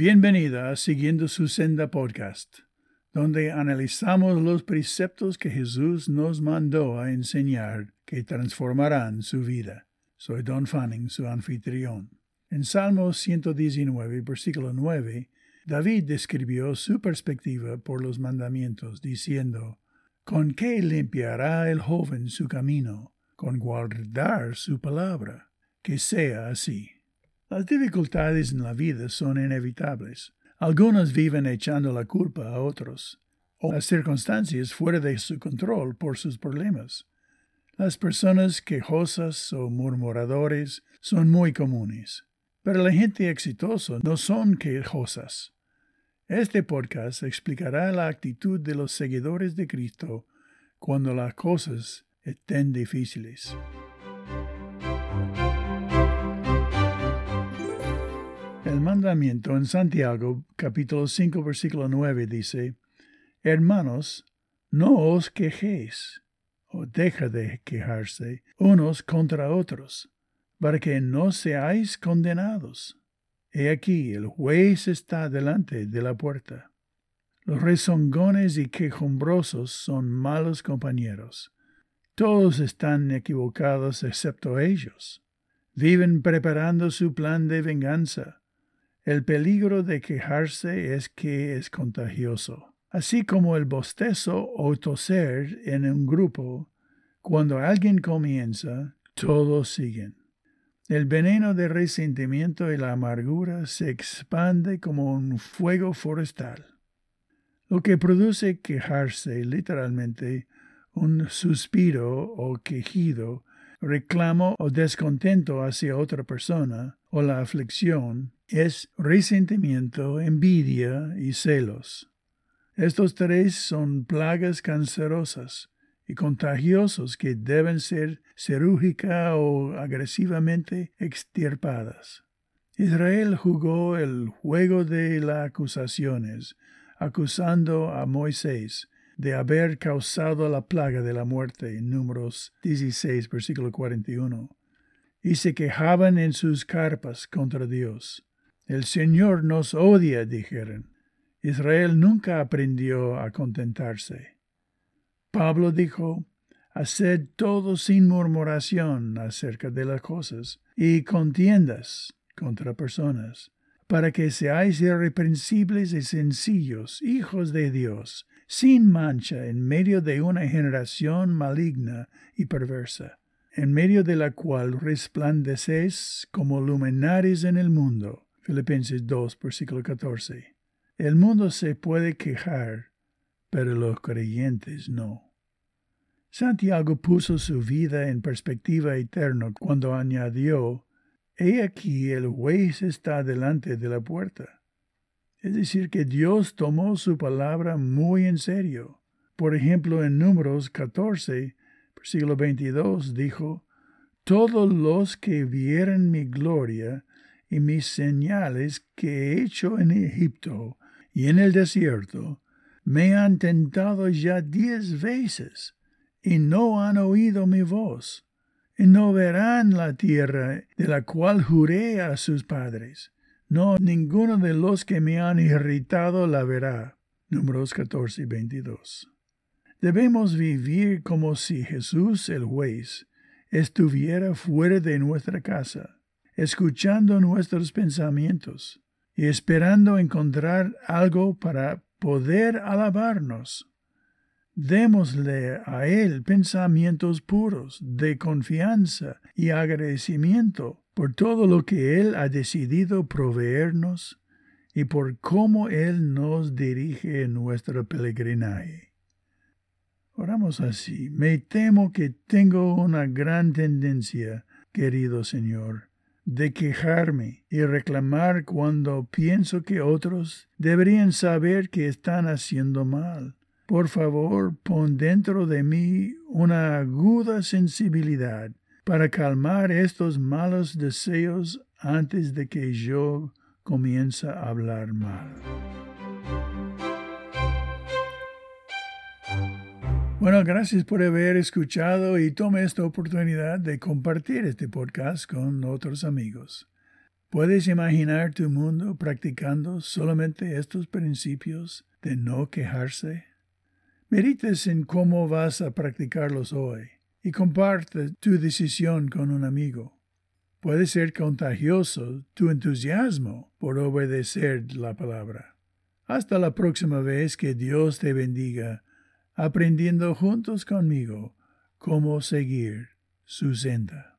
Bienvenida a Siguiendo su Senda Podcast, donde analizamos los preceptos que Jesús nos mandó a enseñar que transformarán su vida. Soy Don Fanning, su anfitrión. En Salmo 119, versículo 9, David describió su perspectiva por los mandamientos, diciendo, ¿Con qué limpiará el joven su camino? Con guardar su palabra. Que sea así. Las dificultades en la vida son inevitables. Algunos viven echando la culpa a otros, o las circunstancias fuera de su control por sus problemas. Las personas quejosas o murmuradores son muy comunes, pero la gente exitosa no son quejosas. Este podcast explicará la actitud de los seguidores de Cristo cuando las cosas estén difíciles. El mandamiento en Santiago capítulo 5 versículo 9 dice, Hermanos, no os quejéis, o deja de quejarse unos contra otros, para que no seáis condenados. He aquí, el juez está delante de la puerta. Los rezongones y quejumbrosos son malos compañeros. Todos están equivocados excepto ellos. Viven preparando su plan de venganza el peligro de quejarse es que es contagioso. Así como el bostezo o toser en un grupo, cuando alguien comienza, todos siguen. El veneno de resentimiento y la amargura se expande como un fuego forestal. Lo que produce quejarse literalmente un suspiro o quejido, reclamo o descontento hacia otra persona, o la aflicción, es resentimiento, envidia y celos. Estos tres son plagas cancerosas y contagiosos que deben ser cirúrgica o agresivamente extirpadas. Israel jugó el juego de las acusaciones, acusando a Moisés de haber causado la plaga de la muerte en Números 16, versículo 41, y se quejaban en sus carpas contra Dios. El Señor nos odia, dijeron. Israel nunca aprendió a contentarse. Pablo dijo, Haced todo sin murmuración acerca de las cosas y contiendas contra personas, para que seáis irreprensibles y sencillos, hijos de Dios, sin mancha en medio de una generación maligna y perversa, en medio de la cual resplandecéis como luminares en el mundo Filipenses 2, versículo 14. El mundo se puede quejar, pero los creyentes no. Santiago puso su vida en perspectiva eterna cuando añadió, He aquí el juez está delante de la puerta. Es decir, que Dios tomó su palabra muy en serio. Por ejemplo, en Números 14, versículo 22, dijo, Todos los que vieren mi gloria y mis señales que he hecho en Egipto y en el desierto, me han tentado ya diez veces, y no han oído mi voz, y no verán la tierra de la cual juré a sus padres. No, ninguno de los que me han irritado la verá. Números 14 y 22. Debemos vivir como si Jesús el juez estuviera fuera de nuestra casa escuchando nuestros pensamientos y esperando encontrar algo para poder alabarnos. Démosle a Él pensamientos puros de confianza y agradecimiento por todo lo que Él ha decidido proveernos y por cómo Él nos dirige en nuestro peregrinaje. Oramos así. Me temo que tengo una gran tendencia, querido Señor, de quejarme y reclamar cuando pienso que otros deberían saber que están haciendo mal. Por favor, pon dentro de mí una aguda sensibilidad para calmar estos malos deseos antes de que yo comience a hablar mal. Bueno, gracias por haber escuchado y tome esta oportunidad de compartir este podcast con otros amigos. ¿Puedes imaginar tu mundo practicando solamente estos principios de no quejarse? Medites en cómo vas a practicarlos hoy y comparte tu decisión con un amigo. Puede ser contagioso tu entusiasmo por obedecer la palabra. Hasta la próxima vez que Dios te bendiga, aprendiendo juntos conmigo cómo seguir su senda.